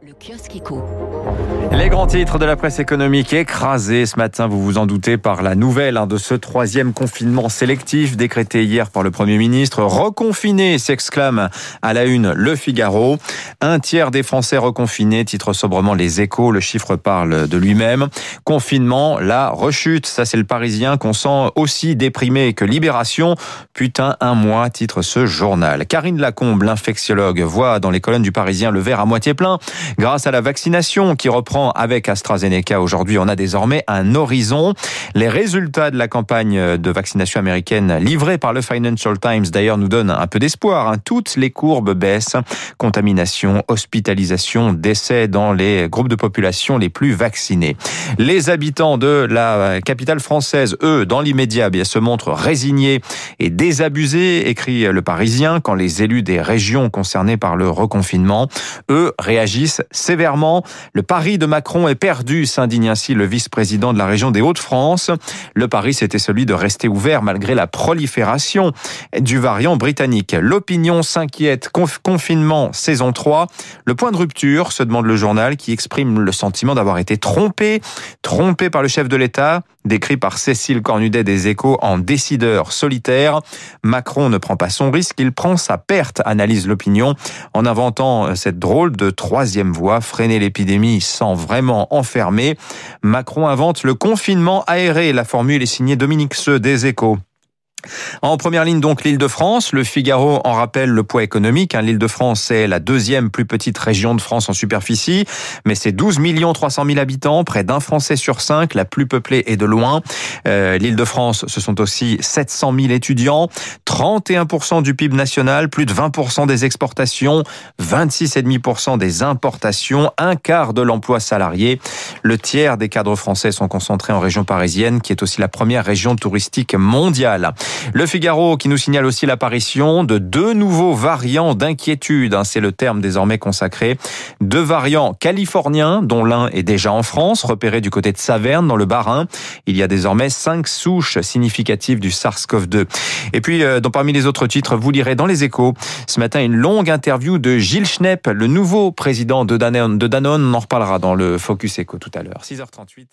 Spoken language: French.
Le kiosque. Les grands titres de la presse économique écrasés ce matin, vous vous en doutez, par la nouvelle hein, de ce troisième confinement sélectif décrété hier par le Premier ministre. Reconfiné, s'exclame à la une Le Figaro. Un tiers des Français reconfinés, titre sobrement Les Échos, le chiffre parle de lui-même. Confinement, la rechute, ça c'est le Parisien qu'on sent aussi déprimé que Libération. Putain, un mois, titre ce journal. Karine Lacombe, l'infectiologue, voit dans les colonnes du Parisien le verre à moitié plein. Grâce à la vaccination qui reprend avec AstraZeneca aujourd'hui, on a désormais un horizon. Les résultats de la campagne de vaccination américaine livrée par le Financial Times d'ailleurs nous donnent un peu d'espoir. Hein. Toutes les courbes baissent. Contamination, hospitalisation, décès dans les groupes de population les plus vaccinés. Les habitants de la capitale française, eux, dans l'immédiat, bien se montrent résignés et désabusés, écrit le Parisien, quand les élus des régions concernées par le reconfinement, eux, réagissent sévèrement. Le pari de Macron est perdu, s'indigne ainsi le vice-président de la région des Hauts-de-France. Le pari, c'était celui de rester ouvert malgré la prolifération du variant britannique. L'opinion s'inquiète. confinement saison 3. Le point de rupture, se demande le journal, qui exprime le sentiment d'avoir été trompé, trompé par le chef de l'État, décrit par Cécile Cornudet des Échos en décideur solitaire. Macron ne prend pas son risque, il prend sa perte, analyse l'opinion, en inventant cette drôle de troisième voie, freiner l'épidémie sans vraiment enfermer. Macron invente le confinement aéré. La formule est signée Dominique Seux des Échos. En première ligne, donc, l'Île-de-France. Le Figaro en rappelle le poids économique. Hein. L'Île-de-France est la deuxième plus petite région de France en superficie, mais c'est 12 300 000 habitants, près d'un Français sur cinq, la plus peuplée et de loin. Euh, L'Île-de-France, ce sont aussi 700 000 étudiants, 31% du PIB national, plus de 20% des exportations, 26,5% des importations, un quart de l'emploi salarié. Le tiers des cadres français sont concentrés en région parisienne, qui est aussi la première région touristique mondiale. Le Figaro qui nous signale aussi l'apparition de deux nouveaux variants d'inquiétude. Hein, c'est le terme désormais consacré. Deux variants californiens, dont l'un est déjà en France, repéré du côté de Saverne, dans le Bas-Rhin. Il y a désormais cinq souches significatives du SARS-CoV-2. Et puis, euh, dans, parmi les autres titres, vous lirez dans les échos ce matin une longue interview de Gilles Schnepp, le nouveau président de Danone. On en reparlera dans le Focus Echo tout à l'heure. 6h38.